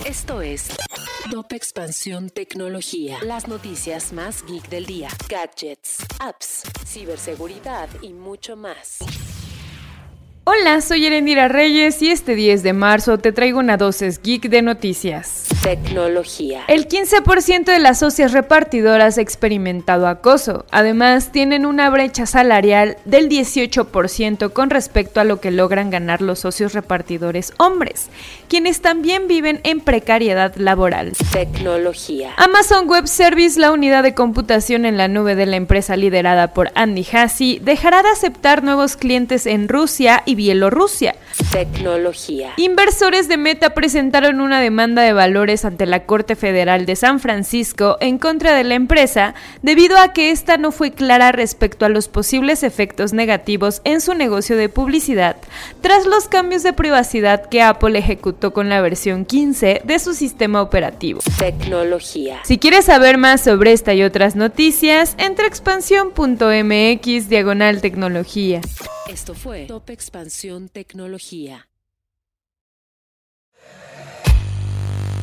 Esto es Top Expansión Tecnología. Las noticias más geek del día. Gadgets, apps, ciberseguridad y mucho más. Hola, soy Erendira Reyes y este 10 de marzo te traigo una dosis geek de noticias. Tecnología. El 15% de las socias repartidoras ha experimentado acoso. Además, tienen una brecha salarial del 18% con respecto a lo que logran ganar los socios repartidores hombres, quienes también viven en precariedad laboral. Tecnología. Amazon Web Service, la unidad de computación en la nube de la empresa liderada por Andy Jassy, dejará de aceptar nuevos clientes en Rusia y Bielorrusia. Tecnología. Inversores de Meta presentaron una demanda de valores ante la Corte Federal de San Francisco en contra de la empresa debido a que esta no fue clara respecto a los posibles efectos negativos en su negocio de publicidad tras los cambios de privacidad que Apple ejecutó con la versión 15 de su sistema operativo. Tecnología. Si quieres saber más sobre esta y otras noticias, entra a expansión.mx diagonal tecnología. Esto fue Top Expansión Tecnología.